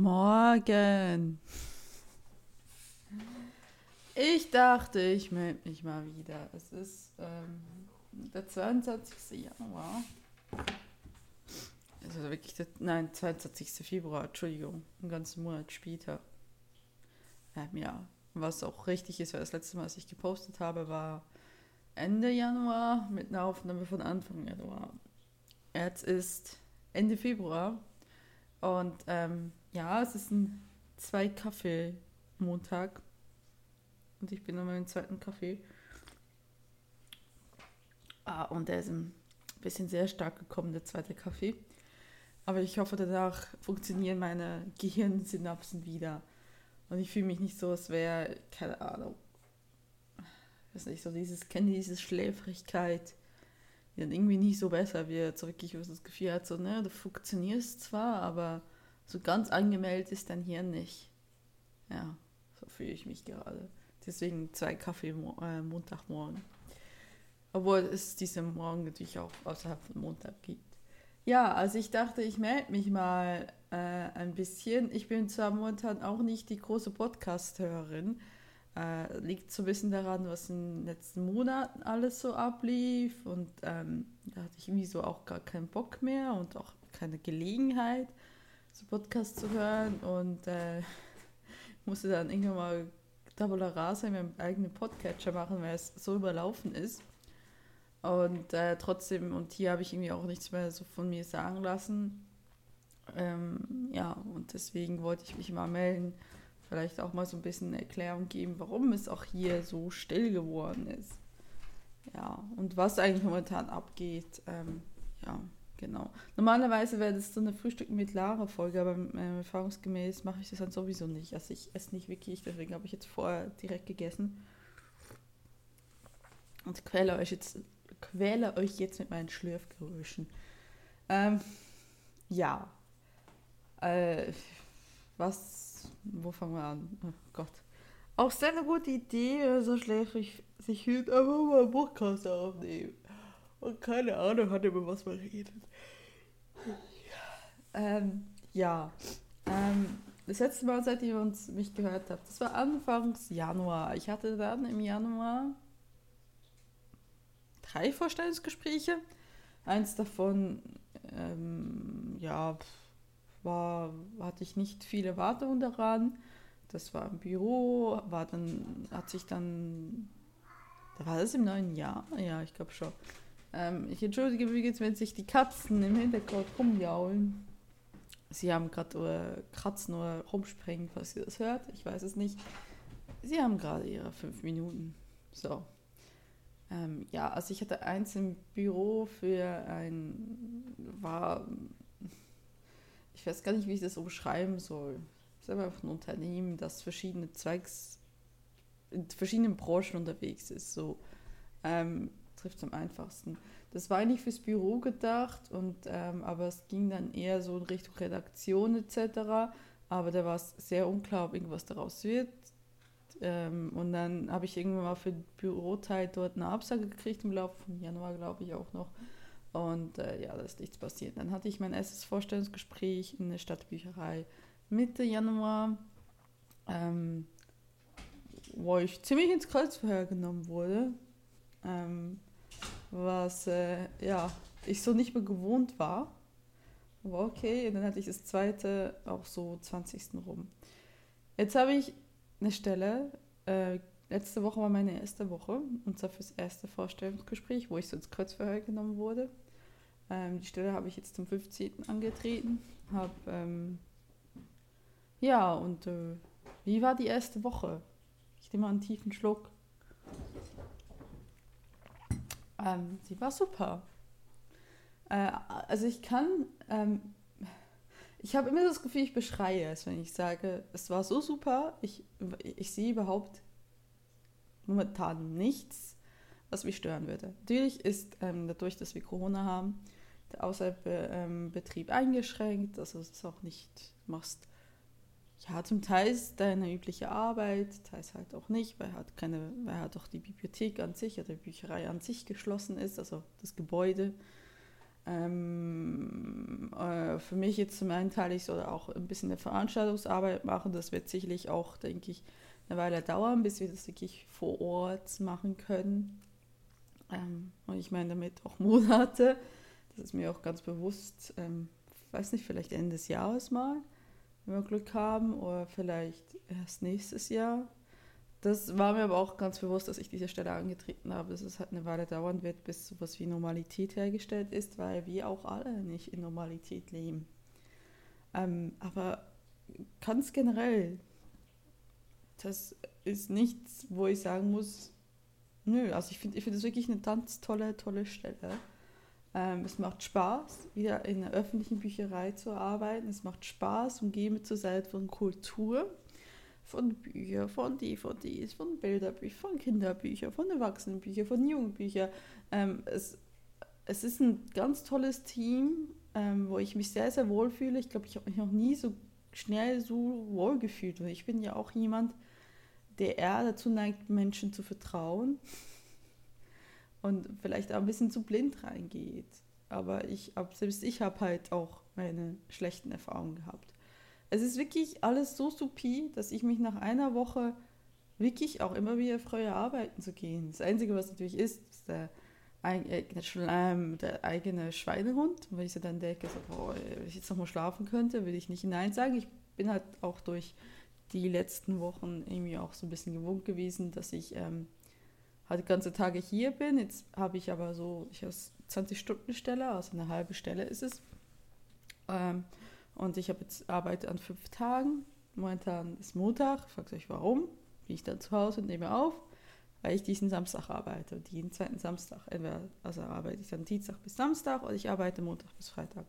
Morgen. Ich dachte, ich melde mich mal wieder. Es ist ähm, der 22. Januar. Also wirklich, der, nein, 22. Februar, Entschuldigung, einen ganzen Monat später. Ähm, ja, was auch richtig ist, weil das letzte Mal, was ich gepostet habe, war Ende Januar mit einer Aufnahme von Anfang Januar. Jetzt ist Ende Februar und ähm, ja, es ist ein Zwei-Kaffee-Montag und ich bin an meinem zweiten Kaffee. Ah, und der ist ein bisschen sehr stark gekommen, der zweite Kaffee. Aber ich hoffe, danach funktionieren meine Gehirnsynapsen wieder. Und ich fühle mich nicht so, als wäre, keine Ahnung, weiß nicht, so dieses, kenne diese Schläfrigkeit, die dann irgendwie nicht so besser wird. So wirklich, was das Gefühl hat, so, ne, du funktionierst zwar, aber so ganz angemeldet ist dein Hirn nicht. Ja, so fühle ich mich gerade. Deswegen zwei Kaffee äh, Montagmorgen. Obwohl es diesen Morgen natürlich auch außerhalb von Montag gibt. Ja, also ich dachte, ich melde mich mal äh, ein bisschen. Ich bin zwar momentan auch nicht die große Podcast-Hörerin, äh, liegt so ein bisschen daran, was in den letzten Monaten alles so ablief. Und ähm, da hatte ich irgendwie so auch gar keinen Bock mehr und auch keine Gelegenheit, so Podcast zu hören. Und äh, musste dann irgendwann mal Tabula Rasa in meinem eigenen Podcatcher machen, weil es so überlaufen ist. Und äh, trotzdem, und hier habe ich irgendwie auch nichts mehr so von mir sagen lassen. Ähm, ja, und deswegen wollte ich mich mal melden vielleicht auch mal so ein bisschen Erklärung geben, warum es auch hier so still geworden ist. Ja, und was eigentlich momentan abgeht. Ähm, ja, genau. Normalerweise wäre das so eine Frühstück mit Lara-Folge, aber äh, erfahrungsgemäß mache ich das dann sowieso nicht. Also ich esse nicht wirklich, deswegen habe ich jetzt vorher direkt gegessen. Und quäle euch jetzt, quäle euch jetzt mit meinen Schlürfgeräuschen. Ähm, ja. Äh, was wo fangen wir an? Oh Gott. Auch sehr eine gute Idee, so schläfrig sich hielt, einfach mal einen Podcast aufnehmen. Und keine Ahnung hat, über was man redet. Ähm, ja. Ähm, das letzte Mal, seit ihr uns mich gehört habt, das war Anfangs Januar. Ich hatte dann im Januar drei Vorstellungsgespräche. Eins davon, ähm, ja, war, hatte ich nicht viele Erwartungen daran. Das war im Büro, war dann, hat sich dann, da war das im neuen Jahr? Ja, ich glaube schon. Ähm, ich entschuldige übrigens, wenn sich die Katzen im Hintergrund rumjaulen. Sie haben gerade Kratzen oder rumspringen, falls ihr das hört. Ich weiß es nicht. Sie haben gerade ihre fünf Minuten. So. Ähm, ja, also ich hatte eins im Büro für ein, war ich weiß gar nicht, wie ich das umschreiben soll. Es ist einfach ein Unternehmen, das verschiedene Zweigs, in verschiedenen Branchen unterwegs ist. So ähm, trifft es am einfachsten. Das war eigentlich fürs Büro gedacht, und, ähm, aber es ging dann eher so in Richtung Redaktion etc. Aber da war es sehr unklar, ob irgendwas daraus wird. Ähm, und dann habe ich irgendwann mal für den Büroteil dort eine Absage gekriegt im Laufe von Januar, glaube ich auch noch. Und äh, ja, da ist nichts passiert. Dann hatte ich mein erstes Vorstellungsgespräch in der Stadtbücherei Mitte Januar, ähm, wo ich ziemlich ins Kreuzverhör genommen wurde, ähm, was äh, ja, ich so nicht mehr gewohnt war. Aber okay, und dann hatte ich das zweite auch so 20. rum. Jetzt habe ich eine Stelle, äh, letzte Woche war meine erste Woche, und zwar fürs erste Vorstellungsgespräch, wo ich so ins Kreuzverhör genommen wurde. Ähm, die Stelle habe ich jetzt zum 15. angetreten. Hab, ähm, ja, und äh, wie war die erste Woche? Ich nehme mal einen tiefen Schluck. Ähm, sie war super. Äh, also ich kann, ähm, ich habe immer das Gefühl, ich beschreie es, wenn ich sage, es war so super, ich, ich sehe überhaupt momentan nichts, was mich stören würde. Natürlich ist ähm, dadurch, dass wir Corona haben, der Außerbetrieb ähm, eingeschränkt, also es ist auch nicht, du machst ja zum Teil deine übliche Arbeit, teils halt auch nicht, weil halt keine, weil halt auch die Bibliothek an sich oder die Bücherei an sich geschlossen ist, also das Gebäude. Ähm, äh, für mich jetzt zum einen Teil ich soll auch ein bisschen eine Veranstaltungsarbeit machen. Das wird sicherlich auch, denke ich, eine Weile dauern, bis wir das wirklich vor Ort machen können. Ähm, und ich meine damit auch Monate. Das ist mir auch ganz bewusst. Ähm, weiß nicht, vielleicht Ende des Jahres mal, wenn wir Glück haben, oder vielleicht erst nächstes Jahr. Das war mir aber auch ganz bewusst, dass ich diese Stelle angetreten habe, dass es halt eine Weile dauern wird, bis sowas wie Normalität hergestellt ist, weil wir auch alle nicht in Normalität leben. Ähm, aber ganz generell, das ist nichts, wo ich sagen muss, nö, also ich finde ich find das wirklich eine ganz tolle, tolle Stelle. Ähm, es macht Spaß, wieder in einer öffentlichen Bücherei zu arbeiten. Es macht Spaß, umgeben zu sein von Kultur von Büchern, von DVDs, von Bilderbüchern, von Kinderbüchern, von Erwachsenenbüchern, von Jugendbüchern. Ähm, es, es ist ein ganz tolles Team, ähm, wo ich mich sehr, sehr wohl fühle. Ich glaube, ich habe mich noch nie so schnell so wohl gefühlt. Und ich bin ja auch jemand, der eher dazu neigt, Menschen zu vertrauen und vielleicht auch ein bisschen zu blind reingeht. Aber ich, selbst ich habe halt auch meine schlechten Erfahrungen gehabt es ist wirklich alles so supi, dass ich mich nach einer Woche wirklich auch immer wieder freue, arbeiten zu gehen. Das Einzige, was natürlich ist, ist der eigene Schleim, der eigene Schweinehund. Weil ich so dann denke, so, boah, wenn ich jetzt nochmal schlafen könnte, würde ich nicht Nein sagen. Ich bin halt auch durch die letzten Wochen irgendwie auch so ein bisschen gewohnt gewesen, dass ich ähm, halt ganze Tage hier bin. Jetzt habe ich aber so, ich habe 20-Stunden-Stelle, also eine halbe Stelle ist es. Ähm, und ich habe jetzt Arbeit an fünf Tagen. Momentan ist Montag. Fragt euch warum. Bin ich dann zu Hause und nehme auf, weil ich diesen Samstag arbeite. Und jeden zweiten Samstag. Entweder, also arbeite ich dann Dienstag bis Samstag oder ich arbeite Montag bis Freitag.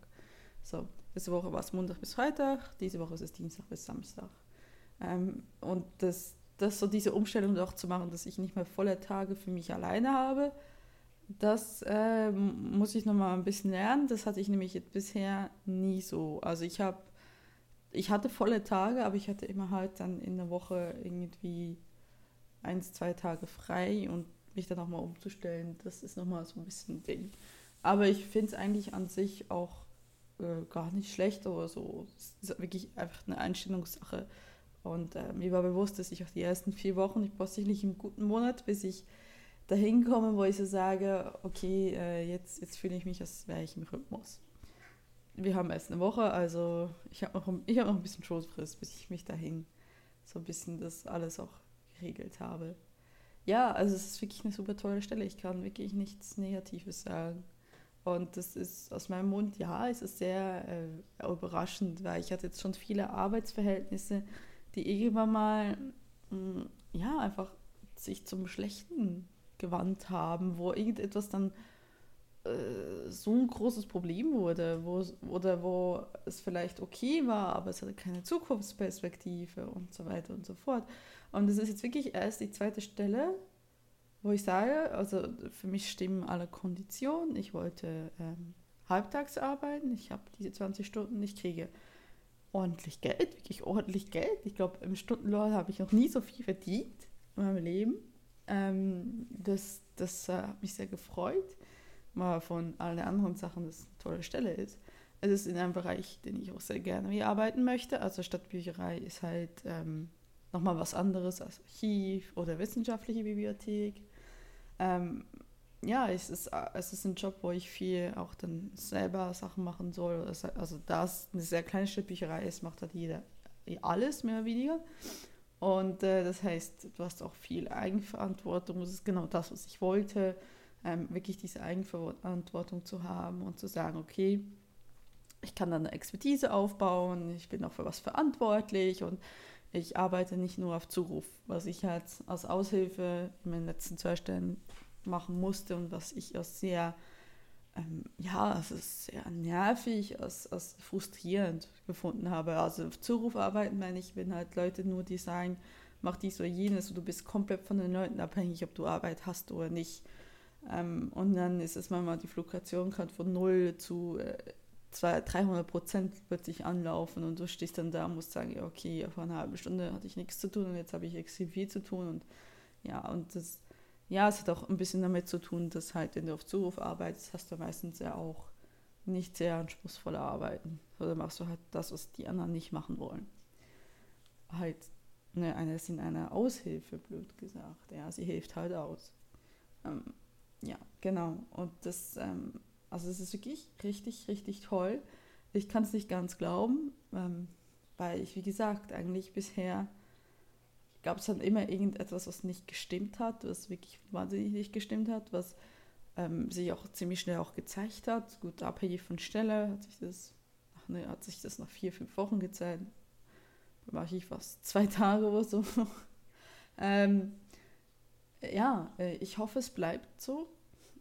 So, diese Woche war es Montag bis Freitag, diese Woche ist es Dienstag bis Samstag. Ähm, und das, das so diese Umstellung auch zu machen, dass ich nicht mehr volle Tage für mich alleine habe, das äh, muss ich noch mal ein bisschen lernen. Das hatte ich nämlich bisher nie so. Also ich habe, ich hatte volle Tage, aber ich hatte immer halt dann in der Woche irgendwie eins, zwei Tage frei und mich dann nochmal umzustellen, das ist nochmal so ein bisschen ein Ding. Aber ich finde es eigentlich an sich auch äh, gar nicht schlecht oder so. Es ist wirklich einfach eine Einstellungssache. Und äh, mir war bewusst, dass ich auch die ersten vier Wochen, ich brauche sicherlich einen guten Monat, bis ich dahin komme, wo ich so sage, okay, äh, jetzt, jetzt fühle ich mich, als wäre ich im Rhythmus. Wir haben erst eine Woche, also ich habe noch, hab noch ein bisschen Schoßfrist, bis ich mich dahin so ein bisschen das alles auch geregelt habe. Ja, also es ist wirklich eine super tolle Stelle. Ich kann wirklich nichts Negatives sagen. Und das ist aus meinem Mund, ja, es ist sehr äh, überraschend, weil ich hatte jetzt schon viele Arbeitsverhältnisse, die irgendwann mal, mm, ja, einfach sich zum Schlechten gewandt haben, wo irgendetwas dann äh, so ein großes Problem wurde, wo, oder wo es vielleicht okay war, aber es hatte keine Zukunftsperspektive und so weiter und so fort. Und das ist jetzt wirklich erst die zweite Stelle, wo ich sage, also für mich stimmen alle Konditionen. Ich wollte ähm, halbtags arbeiten, ich habe diese 20 Stunden, ich kriege ordentlich Geld, wirklich ordentlich Geld. Ich glaube, im Stundenlohn habe ich noch nie so viel verdient in meinem Leben. Ähm, das das äh, hat mich sehr gefreut, mal von allen anderen Sachen, dass es eine tolle Stelle ist. Es ist in einem Bereich, den ich auch sehr gerne arbeiten möchte. Also Stadtbücherei ist halt ähm, nochmal was anderes als Archiv oder wissenschaftliche Bibliothek. Ähm, ja, es ist, es ist ein Job, wo ich viel auch dann selber Sachen machen soll. Also da es eine sehr kleine Stadtbücherei ist, macht halt jeder alles mehr oder weniger. Und äh, das heißt, du hast auch viel Eigenverantwortung. Das ist genau das, was ich wollte. Ähm, wirklich diese Eigenverantwortung zu haben und zu sagen, okay, ich kann dann eine Expertise aufbauen, ich bin auch für was verantwortlich und ich arbeite nicht nur auf Zuruf, was ich halt als Aushilfe in meinen letzten zwei Stellen machen musste und was ich als sehr ähm, ja, ist sehr nervig, als, als frustrierend gefunden habe. Also Zurufarbeiten meine ich, wenn halt Leute nur die sagen, mach dies oder jenes und du bist komplett von den Leuten abhängig, ob du Arbeit hast oder nicht. Ähm, und dann ist es manchmal, die Fluktuation kann von 0 zu äh, 200, 300 Prozent plötzlich anlaufen und du stehst dann da und musst sagen, okay, vor einer halben Stunde hatte ich nichts zu tun und jetzt habe ich extrem viel zu tun und ja, und das ja, es hat auch ein bisschen damit zu tun, dass halt, wenn du auf Zuruf arbeitest, hast du meistens ja auch nicht sehr anspruchsvolle Arbeiten. Oder machst du halt das, was die anderen nicht machen wollen. Halt, ne, eine ist in einer Aushilfe, blöd gesagt. Ja, sie hilft halt aus. Ähm, ja, genau. Und das, ähm, also es ist wirklich richtig, richtig toll. Ich kann es nicht ganz glauben, ähm, weil ich, wie gesagt, eigentlich bisher gab es dann immer irgendetwas, was nicht gestimmt hat, was wirklich wahnsinnig nicht gestimmt hat, was ähm, sich auch ziemlich schnell auch gezeigt hat. Gut, abhängig von Stelle hat sich das, ach ne, hat sich das nach vier, fünf Wochen gezeigt. Da war ich fast zwei Tage oder so. ähm, ja, äh, ich hoffe, es bleibt so,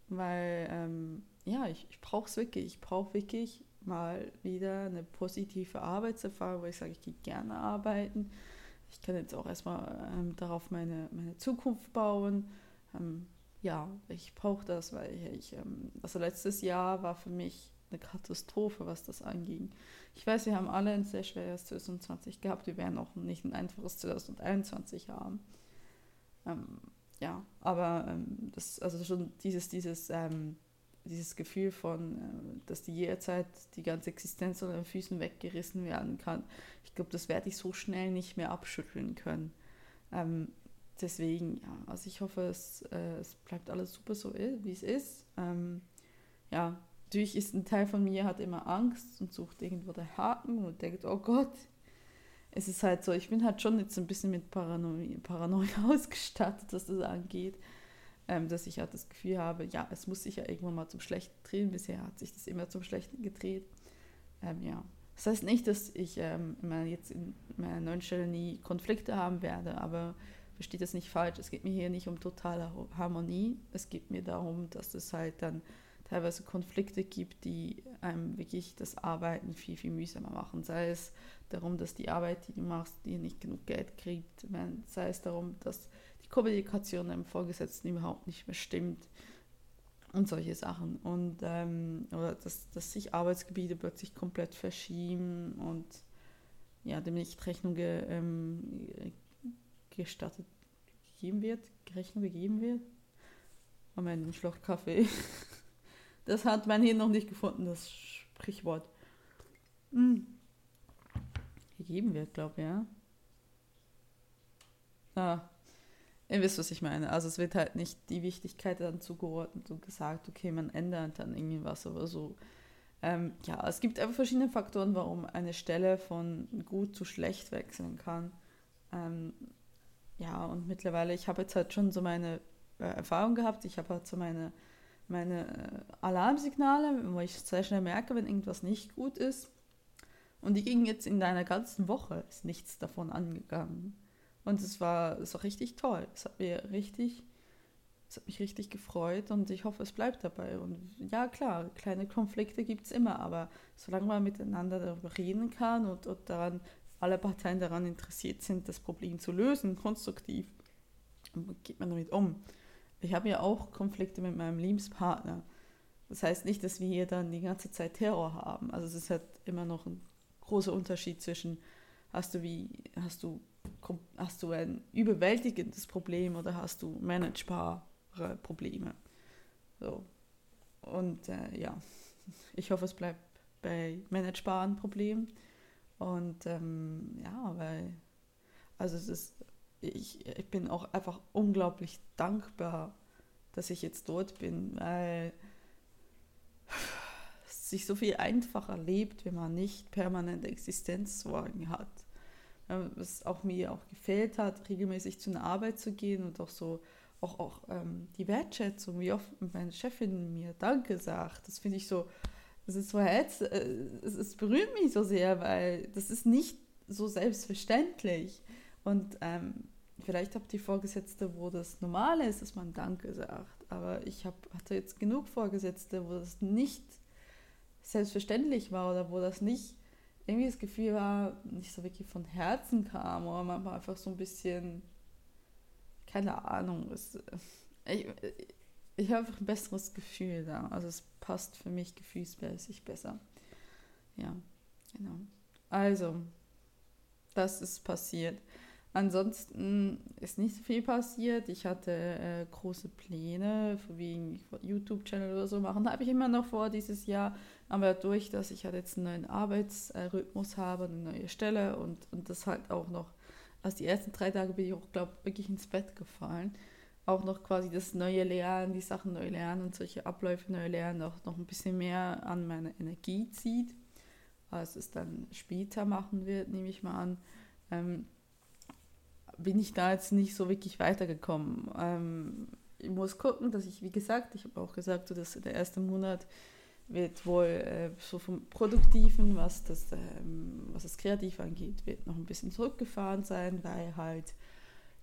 weil ähm, ja, ich, ich brauche es wirklich. Ich brauche wirklich mal wieder eine positive Arbeitserfahrung, wo ich sage, ich gehe gerne arbeiten. Ich kann jetzt auch erstmal ähm, darauf meine, meine Zukunft bauen. Ähm, ja, ich brauche das, weil ich, ähm, also letztes Jahr war für mich eine Katastrophe, was das anging. Ich weiß, wir haben alle ein sehr schweres 2020 gehabt, wir werden auch nicht ein einfaches 2021 haben. Ähm, ja, aber ähm, das, also schon dieses, dieses, ähm, dieses Gefühl von, äh, dass die jederzeit die ganze Existenz unter den Füßen weggerissen werden kann, ich glaube, das werde ich so schnell nicht mehr abschütteln können. Ähm, deswegen, ja, also ich hoffe, es, äh, es bleibt alles super so, wie es ist. Ähm, ja, natürlich ist ein Teil von mir hat immer Angst und sucht irgendwo den Haken und denkt, oh Gott, es ist halt so, ich bin halt schon jetzt ein bisschen mit Paranoia, Paranoia ausgestattet, was das angeht, ähm, dass ich halt das Gefühl habe, ja, es muss sich ja irgendwann mal zum Schlechten drehen. Bisher hat sich das immer zum Schlechten gedreht. Ähm, ja. Das heißt nicht, dass ich ähm, jetzt in meiner neuen Stelle nie Konflikte haben werde, aber versteht das nicht falsch. Es geht mir hier nicht um totale Harmonie. Es geht mir darum, dass es halt dann teilweise Konflikte gibt, die einem wirklich das Arbeiten viel, viel mühsamer machen. Sei es darum, dass die Arbeit, die du machst, dir nicht genug Geld kriegt. Sei es darum, dass Kommunikation deinem Vorgesetzten überhaupt nicht mehr stimmt und solche Sachen. Und ähm, oder dass, dass sich Arbeitsgebiete plötzlich komplett verschieben und ja, dem nicht Rechnung ge, ähm, gestattet gegeben wird, Rechnung gegeben wird. Moment, ein Schluck Kaffee. Das hat mein Hirn noch nicht gefunden, das Sprichwort. Hm. Gegeben wird, glaube ich, ja. Ah, ihr wisst, was ich meine. Also es wird halt nicht die Wichtigkeit dann zugeordnet und gesagt, okay, man ändert dann irgendwas oder so. Ähm, ja, es gibt einfach verschiedene Faktoren, warum eine Stelle von gut zu schlecht wechseln kann. Ähm, ja, und mittlerweile, ich habe jetzt halt schon so meine äh, Erfahrung gehabt, ich habe halt so meine, meine äh, Alarmsignale, wo ich sehr schnell merke, wenn irgendwas nicht gut ist. Und die gingen jetzt in einer ganzen Woche, ist nichts davon angegangen. Und es war, es war richtig toll. Es hat mir richtig, es hat mich richtig gefreut und ich hoffe, es bleibt dabei. Und ja, klar, kleine Konflikte gibt es immer, aber solange man miteinander darüber reden kann und, und daran alle Parteien daran interessiert sind, das Problem zu lösen, konstruktiv, geht man damit um. Ich habe ja auch Konflikte mit meinem Lebenspartner. Das heißt nicht, dass wir hier dann die ganze Zeit Terror haben. Also es ist halt immer noch ein großer Unterschied zwischen, hast du wie, hast du, hast du ein überwältigendes Problem oder hast du managebare Probleme. So. Und äh, ja, ich hoffe, es bleibt bei managebaren Problemen. Und ähm, ja, weil, also es ist, ich, ich bin auch einfach unglaublich dankbar, dass ich jetzt dort bin, weil es sich so viel einfacher lebt, wenn man nicht permanent Existenzsorgen hat. Was auch mir auch gefehlt hat, regelmäßig zu einer Arbeit zu gehen und auch so auch, auch ähm, die Wertschätzung, wie oft meine Chefin mir Danke sagt, das finde ich so, es ist so herz, äh, es, es berührt mich so sehr, weil das ist nicht so selbstverständlich. Und ähm, vielleicht habt ihr Vorgesetzte, wo das normal ist, dass man Danke sagt. Aber ich hab, hatte jetzt genug Vorgesetzte, wo das nicht selbstverständlich war oder wo das nicht irgendwie das Gefühl war, nicht so wirklich von Herzen kam oder man war einfach so ein bisschen, keine Ahnung, es, ich, ich habe einfach ein besseres Gefühl da. Also es passt für mich gefühlsmäßig besser. Ja, genau. Also, das ist passiert. Ansonsten ist nicht viel passiert. Ich hatte äh, große Pläne, wegen YouTube-Channel oder so machen. Da habe ich immer noch vor, dieses Jahr Aber dadurch, dass ich halt jetzt einen neuen Arbeitsrhythmus habe, eine neue Stelle und, und das halt auch noch, also die ersten drei Tage bin ich auch, glaube ich, wirklich ins Bett gefallen. Auch noch quasi das neue Lernen, die Sachen neu lernen und solche Abläufe neu lernen, auch noch ein bisschen mehr an meine Energie zieht, als es dann später machen wird, nehme ich mal an. Ähm, bin ich da jetzt nicht so wirklich weitergekommen. Ähm, ich muss gucken, dass ich, wie gesagt, ich habe auch gesagt, so, dass der erste Monat wird wohl äh, so vom Produktiven, was das, ähm, was das Kreativ angeht, wird noch ein bisschen zurückgefahren sein, weil halt,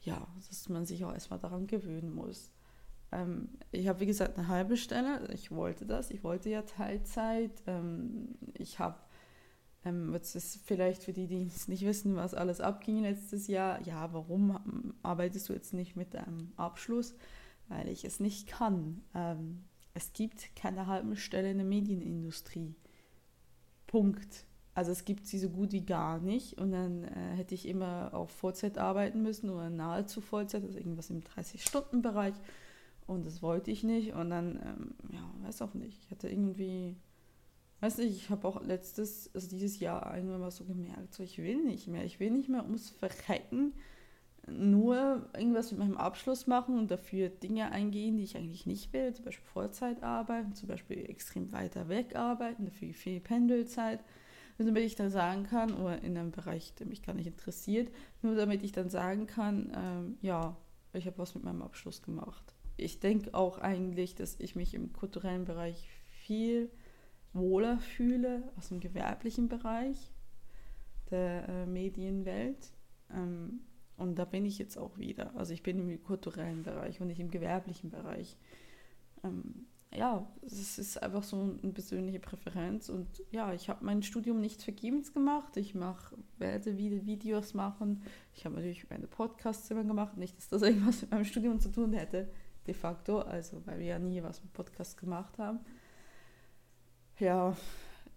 ja, dass man sich auch erstmal daran gewöhnen muss. Ähm, ich habe, wie gesagt, eine halbe Stelle. Ich wollte das. Ich wollte ja Teilzeit. Ähm, ich habe ähm, jetzt ist vielleicht für die, die es nicht wissen, was alles abging letztes Jahr. Ja, warum arbeitest du jetzt nicht mit deinem Abschluss? Weil ich es nicht kann. Es gibt keine halben Stelle in der Medienindustrie. Punkt. Also es gibt sie so gut wie gar nicht. Und dann äh, hätte ich immer auf Vollzeit arbeiten müssen oder nahezu Vollzeit, also irgendwas im 30-Stunden-Bereich. Und das wollte ich nicht. Und dann, ähm, ja, weiß auch nicht. Ich hatte irgendwie Weißt du, ich habe auch letztes, also dieses Jahr irgendwann mal so gemerkt, so ich will nicht mehr. Ich will nicht mehr ums Verrecken nur irgendwas mit meinem Abschluss machen und dafür Dinge eingehen, die ich eigentlich nicht will. Zum Beispiel Vollzeit arbeiten, zum Beispiel extrem weiter weg arbeiten, dafür viel Pendelzeit. Nur damit ich dann sagen kann, oder in einem Bereich, der mich gar nicht interessiert, nur damit ich dann sagen kann, ähm, ja, ich habe was mit meinem Abschluss gemacht. Ich denke auch eigentlich, dass ich mich im kulturellen Bereich viel wohler fühle aus dem gewerblichen Bereich der äh, Medienwelt. Ähm, und da bin ich jetzt auch wieder. Also ich bin im kulturellen Bereich und nicht im gewerblichen Bereich. Ähm, ja, es ist einfach so eine persönliche Präferenz. Und ja, ich habe mein Studium nicht vergebens gemacht. Ich mach, werde wieder Videos machen. Ich habe natürlich meine Podcasts immer gemacht. Nicht, dass das irgendwas mit meinem Studium zu tun hätte, de facto. Also, weil wir ja nie was mit Podcasts gemacht haben ja,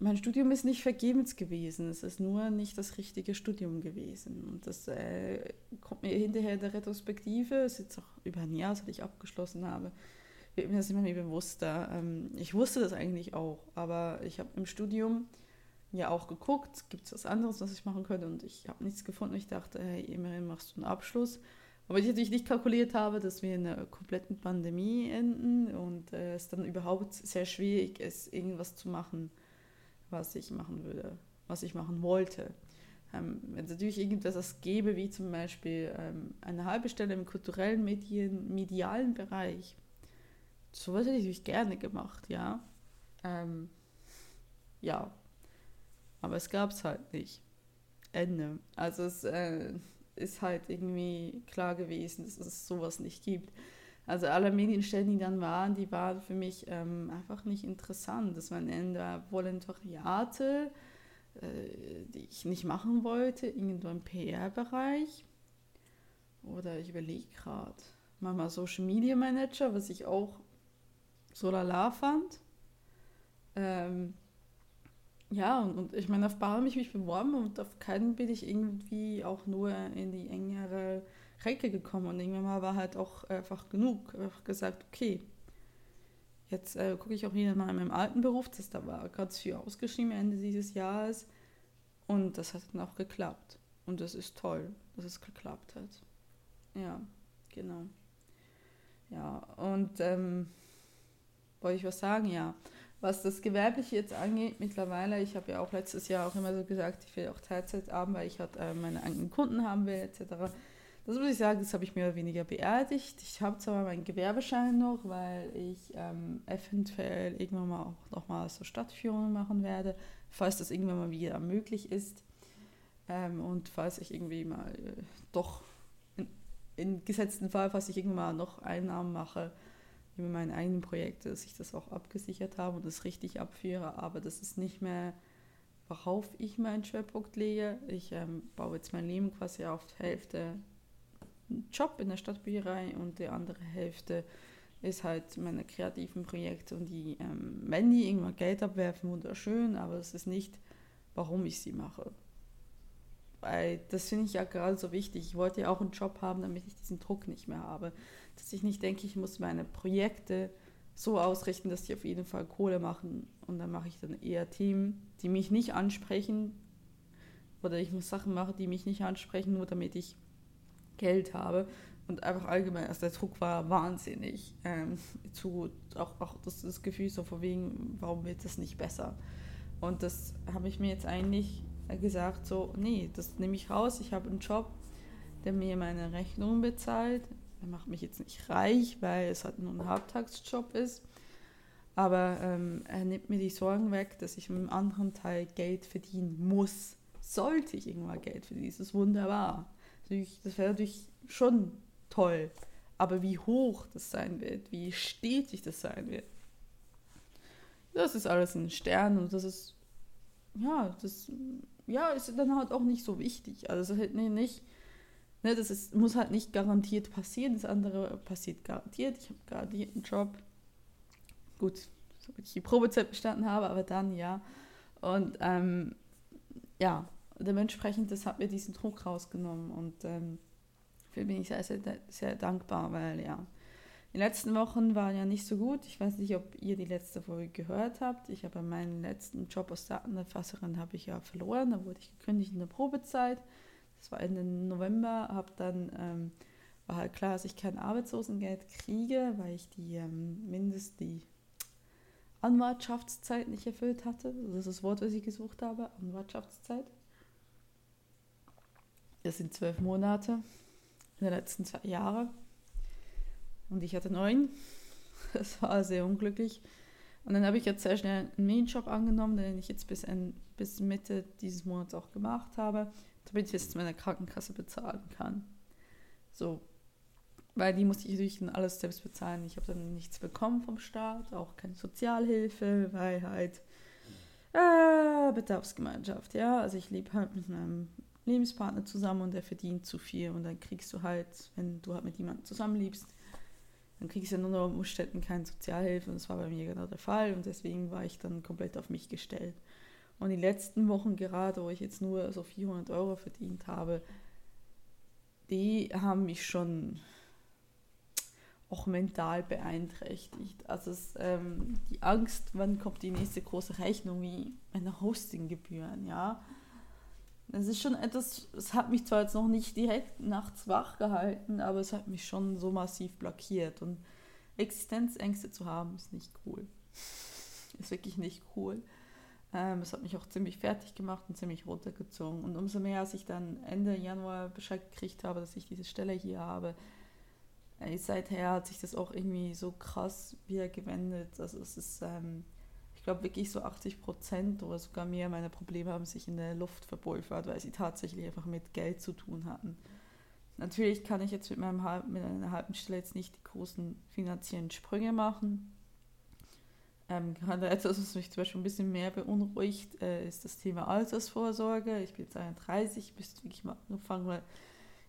mein Studium ist nicht vergebens gewesen. Es ist nur nicht das richtige Studium gewesen. Und das äh, kommt mir hinterher in der Retrospektive, es ist jetzt auch über ein Jahr, seit ich abgeschlossen habe, wird mir das immer mehr bewusster. Ähm, ich wusste das eigentlich auch, aber ich habe im Studium ja auch geguckt, gibt es was anderes, was ich machen könnte und ich habe nichts gefunden. Ich dachte, hey, immerhin machst du einen Abschluss. Aber ich natürlich nicht kalkuliert habe, dass wir in einer kompletten Pandemie enden und äh, es dann überhaupt sehr schwierig ist, irgendwas zu machen, was ich machen würde, was ich machen wollte. Ähm, wenn es natürlich irgendwas gäbe, wie zum Beispiel ähm, eine halbe Stelle im kulturellen Medien, medialen Bereich, sowas hätte ich natürlich gerne gemacht, ja. Ähm, ja, aber es gab es halt nicht. Ende. Also es, äh, ist halt irgendwie klar gewesen, dass es sowas nicht gibt. Also alle Medienstellen, die dann waren, die waren für mich ähm, einfach nicht interessant. Das waren entweder Volontariate, äh, die ich nicht machen wollte, irgendwo im PR-Bereich. Oder ich überlege gerade, manchmal Social Media Manager, was ich auch so lala fand. Ähm, ja, und, und ich meine, auf Bar habe ich mich beworben und auf keinen bin ich irgendwie auch nur in die engere Recke gekommen. Und irgendwann mal war halt auch einfach genug. Einfach gesagt, okay, jetzt äh, gucke ich auch wieder mal in meinem alten Beruf, das da war ganz viel ausgeschrieben Ende dieses Jahres. Und das hat dann auch geklappt. Und das ist toll, dass es geklappt hat. Ja, genau. Ja, und ähm, wollte ich was sagen? Ja. Was das Gewerbliche jetzt angeht, mittlerweile, ich habe ja auch letztes Jahr auch immer so gesagt, ich will auch Teilzeit arbeiten, weil ich halt äh, meine eigenen Kunden haben will, etc. Das muss ich sagen, das habe ich mehr oder weniger beerdigt. Ich habe zwar meinen Gewerbeschein noch, weil ich ähm, eventuell irgendwann mal auch nochmal so Stadtführungen machen werde, falls das irgendwann mal wieder möglich ist. Ähm, und falls ich irgendwie mal äh, doch in, in gesetzten Fall, falls ich irgendwann mal noch Einnahmen mache, mit meinen eigenen Projekten, dass ich das auch abgesichert habe und das richtig abführe, aber das ist nicht mehr, worauf ich meinen Schwerpunkt lege. Ich ähm, baue jetzt mein Leben quasi auf die Hälfte Job in der Stadtbücherei und die andere Hälfte ist halt meine kreativen Projekte und die, ähm, wenn die irgendwann Geld abwerfen, wunderschön, aber es ist nicht, warum ich sie mache. Weil das finde ich ja gerade so wichtig. Ich wollte ja auch einen Job haben, damit ich diesen Druck nicht mehr habe dass ich nicht denke, ich muss meine Projekte so ausrichten, dass die auf jeden Fall Kohle machen. Und dann mache ich dann eher Themen, die mich nicht ansprechen. Oder ich muss Sachen machen, die mich nicht ansprechen, nur damit ich Geld habe. Und einfach allgemein, also der Druck war wahnsinnig. Ähm, zu, auch, auch das, das Gefühl so von wegen, warum wird das nicht besser? Und das habe ich mir jetzt eigentlich gesagt, so, nee, das nehme ich raus. Ich habe einen Job, der mir meine Rechnung bezahlt. Er macht mich jetzt nicht reich, weil es halt nur ein Halbtagsjob ist. Aber ähm, er nimmt mir die Sorgen weg, dass ich mit einem anderen Teil Geld verdienen muss. Sollte ich irgendwann Geld verdienen, das ist wunderbar. Das wäre natürlich schon toll. Aber wie hoch das sein wird, wie stetig das sein wird, das ist alles ein Stern und das ist, ja, das ja, ist dann halt auch nicht so wichtig. Also halt nicht, ne, das ist, muss halt nicht garantiert passieren. Das andere passiert garantiert. Ich habe garantiert einen Job. Gut, so ich die Probezeit bestanden habe, aber dann ja. Und ähm, ja, dementsprechend, das hat mir diesen Druck rausgenommen und ähm, dafür bin ich sehr, sehr, sehr dankbar, weil ja, die letzten Wochen waren ja nicht so gut. Ich weiß nicht, ob ihr die letzte Folge gehört habt. Ich habe meinen letzten Job als Datenerfasserin habe ich ja verloren. Da wurde ich gekündigt in der Probezeit. Das war Ende November. Habe dann ähm, war halt klar, dass ich kein Arbeitslosengeld kriege, weil ich die ähm, mindest die Anwartschaftszeit nicht erfüllt hatte. Das ist das Wort, was ich gesucht habe. Anwartschaftszeit. Das sind zwölf Monate in den letzten zwei Jahren. Und ich hatte neun. Das war sehr unglücklich. Und dann habe ich jetzt sehr schnell einen Minijob angenommen, den ich jetzt bis, in, bis Mitte dieses Monats auch gemacht habe, damit ich jetzt meine Krankenkasse bezahlen kann. So. Weil die musste ich natürlich dann alles selbst bezahlen. Ich habe dann nichts bekommen vom Staat, auch keine Sozialhilfe, weil äh, Bedarfsgemeinschaft, ja. Also ich lebe halt mit meinem Lebenspartner zusammen und der verdient zu viel und dann kriegst du halt, wenn du halt mit jemandem zusammenlebst, dann kriegst du ja nur noch Umständen keine Sozialhilfe und das war bei mir genau der Fall und deswegen war ich dann komplett auf mich gestellt. Und die letzten Wochen gerade, wo ich jetzt nur so 400 Euro verdient habe, die haben mich schon auch mental beeinträchtigt. Also es, ähm, die Angst, wann kommt die nächste große Rechnung, wie meine Hostinggebühren, ja. Es ist schon etwas, es hat mich zwar jetzt noch nicht direkt nachts wach gehalten, aber es hat mich schon so massiv blockiert. Und Existenzängste zu haben, ist nicht cool. Ist wirklich nicht cool. Ähm, es hat mich auch ziemlich fertig gemacht und ziemlich runtergezogen. Und umso mehr, als ich dann Ende Januar Bescheid gekriegt habe, dass ich diese Stelle hier habe, seither hat sich das auch irgendwie so krass wieder gewendet. Also es ist. Ähm, ich glaube wirklich so 80 Prozent oder sogar mehr meiner Probleme haben sich in der Luft verpulvert, weil sie tatsächlich einfach mit Geld zu tun hatten. Natürlich kann ich jetzt mit, meinem, mit einer halben Stelle jetzt nicht die großen finanziellen Sprünge machen. Ähm, gerade etwas, was mich zum Beispiel ein bisschen mehr beunruhigt, äh, ist das Thema Altersvorsorge. Ich bin jetzt 31, ich müsste wirklich mal anfangen, mal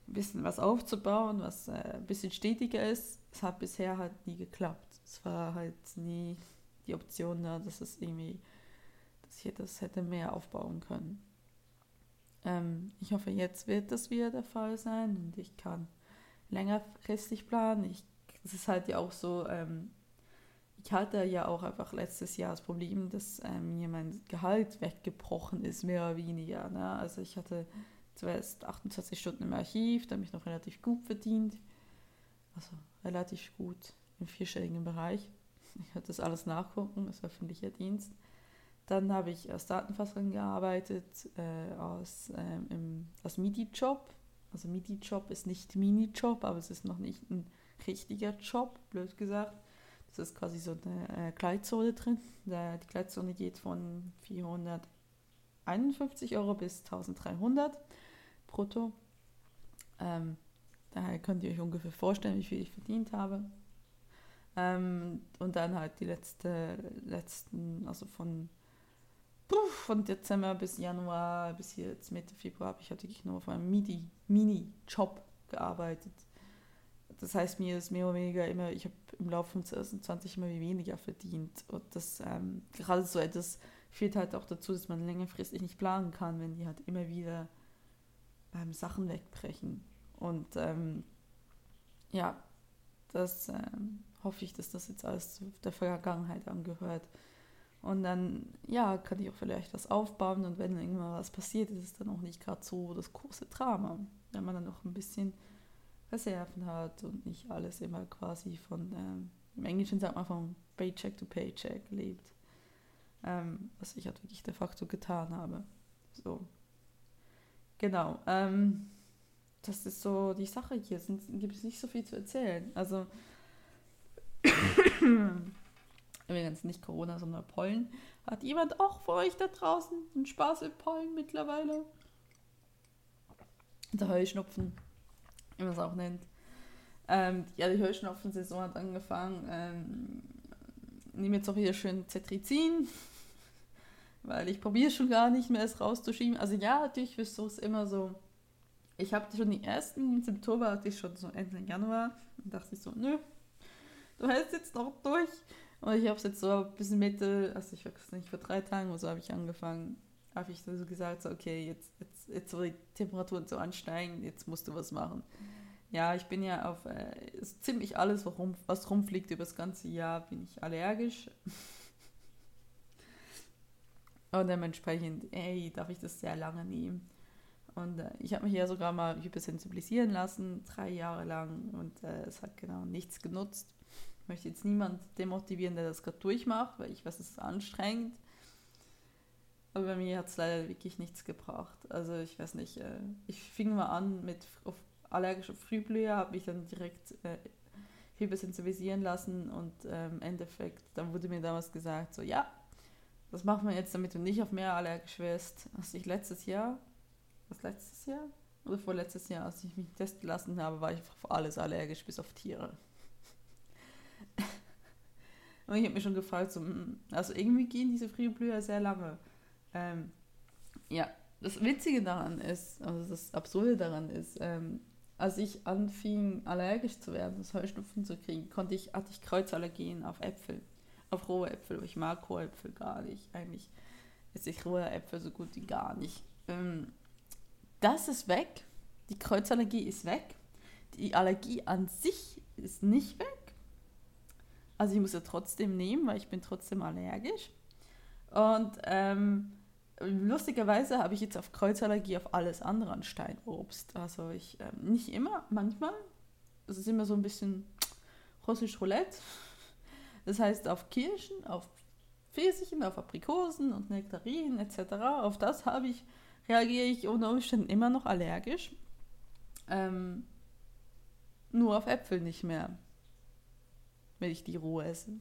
ein bisschen was aufzubauen, was äh, ein bisschen stetiger ist. Es hat bisher halt nie geklappt. Es war halt nie die Option da, dass es irgendwie, dass ich das hätte mehr aufbauen können. Ähm, ich hoffe, jetzt wird das wieder der Fall sein und ich kann längerfristig planen. Ich, das ist halt ja auch so, ähm, ich hatte ja auch einfach letztes Jahr das Problem, dass ähm, mir mein Gehalt weggebrochen ist, mehr oder weniger. Ne? Also ich hatte zuerst 28 Stunden im Archiv, da habe ich noch relativ gut verdient. Also relativ gut im vierstelligen Bereich. Ich hatte das alles nachgucken, das öffentlicher Dienst. Dann habe ich als Datenfasserin gearbeitet, äh, als, ähm, im, als MIDI-Job. Also MIDI-Job ist nicht Mini-Job, aber es ist noch nicht ein richtiger Job, blöd gesagt. Das ist quasi so eine äh, Kleidzone drin. Der, die Kleidzone geht von 451 Euro bis 1300 brutto. Ähm, daher könnt ihr euch ungefähr vorstellen, wie viel ich verdient habe. Ähm, und dann halt die letzte, letzten, also von, von Dezember bis Januar bis jetzt Mitte Februar habe ich halt wirklich nur auf einem Mini-Job gearbeitet. Das heißt, mir ist mehr oder weniger immer, ich habe im Laufe von 2020 immer weniger verdient. Und das ähm, gerade so etwas führt halt auch dazu, dass man längerfristig nicht planen kann, wenn die halt immer wieder ähm, Sachen wegbrechen. Und ähm, ja, das ähm, hoffe ich, dass das jetzt alles der Vergangenheit angehört. Und dann, ja, kann ich auch vielleicht was aufbauen und wenn irgendwann was passiert, ist es dann auch nicht gerade so das große Drama. Wenn man dann noch ein bisschen Reserven hat und nicht alles immer quasi von, ähm, im Englischen sagt man von Paycheck to Paycheck lebt. Ähm, was ich halt wirklich de facto getan habe. So. Genau. Ähm, das ist so die Sache hier. Es gibt nicht so viel zu erzählen. Also übrigens nicht Corona, sondern Pollen. Hat jemand auch für euch da draußen einen Spaß mit Pollen mittlerweile? Der Heuschnupfen, wie man es auch nennt. Ähm, ja, die Heuschnupfen-Saison hat angefangen. Ähm, nehme jetzt auch hier schön Cetrizin, weil ich probiere schon gar nicht mehr es rauszuschieben. Also ja, natürlich wirst du es immer so. Ich habe schon die ersten Symptome hatte ich schon so Ende Januar und dachte ich so, nö, du hältst jetzt noch durch. Und ich habe es jetzt so bis Mitte, also ich weiß nicht, vor drei Tagen oder so habe ich angefangen, habe ich so gesagt, so, okay, jetzt, jetzt, jetzt so die Temperaturen so ansteigen, jetzt musst du was machen. Ja, ich bin ja auf äh, ziemlich alles, warum, was rumfliegt über das ganze Jahr, bin ich allergisch. Und dementsprechend, ey, darf ich das sehr lange nehmen. Und äh, ich habe mich ja sogar mal hypersensibilisieren lassen, drei Jahre lang. Und äh, es hat genau nichts genutzt. Ich möchte jetzt niemand demotivieren, der das gerade durchmacht, weil ich weiß, es ist anstrengend. Aber bei mir hat es leider wirklich nichts gebracht. Also ich weiß nicht, äh, ich fing mal an mit auf allergische Frühblüher, habe mich dann direkt äh, hypersensibilisieren lassen und äh, im Endeffekt, dann wurde mir damals gesagt, so ja, das machen wir jetzt, damit du nicht auf mehr allergisch wirst. Als ich letztes Jahr, was letztes Jahr? Oder vorletztes Jahr, als ich mich testen lassen habe, war ich auf alles allergisch, bis auf Tiere. Und ich habe mich schon gefragt, so, hm, also irgendwie gehen diese Frühblüher sehr lange. Ähm, ja, das Witzige daran ist, also das Absurde daran ist, ähm, als ich anfing, allergisch zu werden, das Heuschnupfen zu kriegen, konnte ich, hatte ich Kreuzallergien auf Äpfel auf rohe Äpfel. Ich mag rohe Äpfel gar nicht. Eigentlich esse ich rohe Äpfel so gut wie gar nicht. Ähm, das ist weg. Die Kreuzallergie ist weg. Die Allergie an sich ist nicht weg. Also ich muss ja trotzdem nehmen, weil ich bin trotzdem allergisch. Und ähm, lustigerweise habe ich jetzt auf Kreuzallergie auf alles andere an Steinobst. Also ich ähm, nicht immer, manchmal. Es ist immer so ein bisschen russisch Roulette. Das heißt, auf Kirschen, auf Pfirsichen, auf Aprikosen und Nektarinen etc., auf das habe ich, reagiere ich unter Umständen immer noch allergisch. Ähm, nur auf Äpfel nicht mehr, wenn ich die roh esse.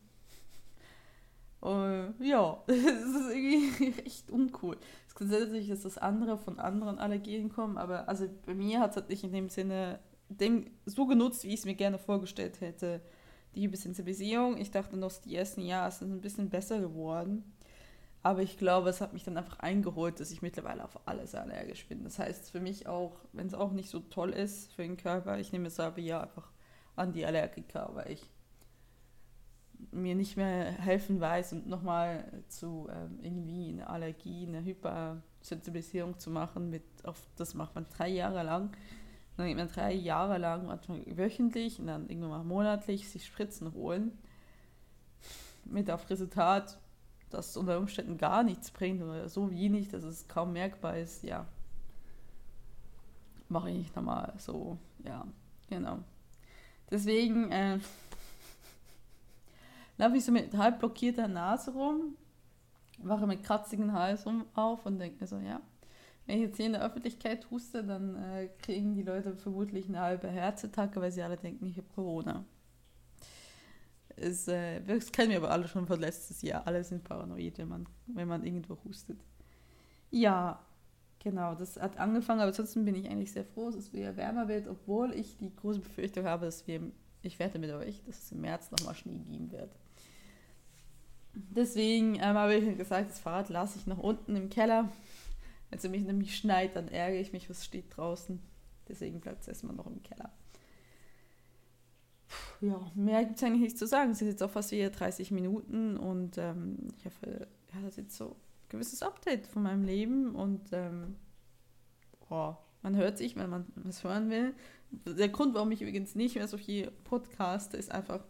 Uh, ja, das ist irgendwie echt uncool. Es kann sein, dass das andere von anderen Allergien kommen, aber also bei mir hat es halt nicht in dem Sinne dem so genutzt, wie ich es mir gerne vorgestellt hätte die Hypersensibilisierung. Ich dachte noch, die ersten Jahre sind ein bisschen besser geworden. Aber ich glaube, es hat mich dann einfach eingeholt, dass ich mittlerweile auf alles allergisch bin. Das heißt für mich auch, wenn es auch nicht so toll ist für den Körper, ich nehme Sabia einfach an die Allergiker, weil ich mir nicht mehr helfen weiß und nochmal zu ähm, irgendwie eine Allergie, eine Hypersensibilisierung zu machen, mit auf, das macht man drei Jahre lang dann geht man drei Jahre lang, wöchentlich und dann irgendwann mal monatlich sich Spritzen holen. Mit auf Resultat, das unter Umständen gar nichts bringt oder so wenig, dass es kaum merkbar ist, ja. Mache ich nochmal so, ja, genau. Deswegen äh, laufe ich so mit halb blockierter Nase rum, wache mit kratzigen Hals auf und denke mir so, ja, wenn ich jetzt hier in der Öffentlichkeit huste, dann äh, kriegen die Leute vermutlich eine halbe Herzattacke, weil sie alle denken, ich habe Corona. Es, äh, das kennen wir aber alle schon von letztes Jahr. Alle sind paranoid, wenn man, wenn man irgendwo hustet. Ja, genau, das hat angefangen, aber trotzdem bin ich eigentlich sehr froh, dass es wieder wärmer wird, obwohl ich die große Befürchtung habe, dass wir, ich werde mit euch, dass es im März nochmal Schnee geben wird. Deswegen ähm, habe ich gesagt, das Fahrrad lasse ich nach unten im Keller wenn es mich nämlich schneit, dann ärgere ich mich, was steht draußen. Deswegen bleibt es erstmal noch im Keller. Puh, ja, mehr gibt es eigentlich nichts zu sagen. Es sind jetzt auch fast wieder 30 Minuten und ähm, ich hoffe, das ist jetzt so ein gewisses Update von meinem Leben und ähm, oh, man hört sich, wenn man was hören will. Der Grund, warum ich übrigens nicht mehr so viel podcaste, ist einfach,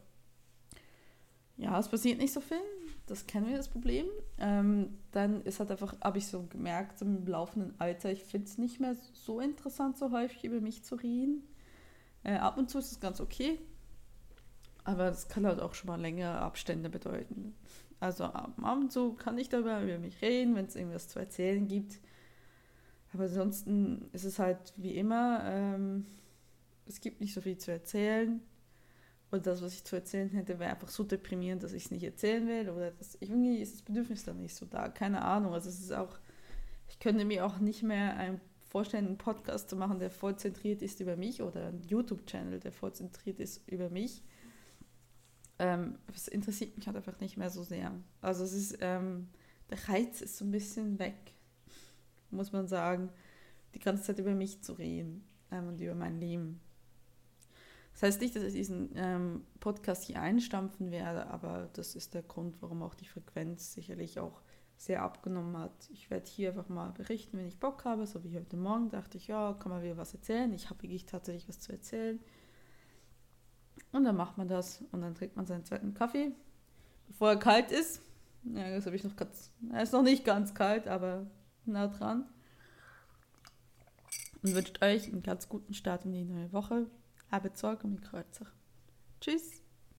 ja, es passiert nicht so viel. Das kennen wir, das Problem. Ähm, dann ist halt einfach, habe ich so gemerkt, im laufenden Alter, ich finde es nicht mehr so interessant, so häufig über mich zu reden. Äh, ab und zu ist es ganz okay. Aber das kann halt auch schon mal längere Abstände bedeuten. Also ab und zu kann ich darüber über mich reden, wenn es irgendwas zu erzählen gibt. Aber ansonsten ist es halt wie immer, ähm, es gibt nicht so viel zu erzählen. Und das, was ich zu erzählen hätte, wäre einfach so deprimierend, dass ich es nicht erzählen will. Oder das, irgendwie ist das Bedürfnis dann nicht so da. Keine Ahnung. Also es ist auch, ich könnte mir auch nicht mehr einen vorstellen, einen Podcast zu machen, der voll zentriert ist über mich oder einen YouTube-Channel, der voll zentriert ist über mich. Ähm, es interessiert mich halt einfach nicht mehr so sehr. Also es ist, ähm, der Reiz ist so ein bisschen weg, muss man sagen, die ganze Zeit über mich zu reden ähm, und über mein Leben. Das heißt nicht, dass ich diesen ähm, Podcast hier einstampfen werde, aber das ist der Grund, warum auch die Frequenz sicherlich auch sehr abgenommen hat. Ich werde hier einfach mal berichten, wenn ich Bock habe, so wie heute Morgen dachte ich, ja, kann man wieder was erzählen. Ich habe wirklich tatsächlich was zu erzählen. Und dann macht man das und dann trinkt man seinen zweiten Kaffee, bevor er kalt ist. Ja, das habe ich noch ganz, er ist noch nicht ganz kalt, aber nah dran. Und wünscht euch einen ganz guten Start in die neue Woche. Habe Sorge und Kreuzer. Tschüss.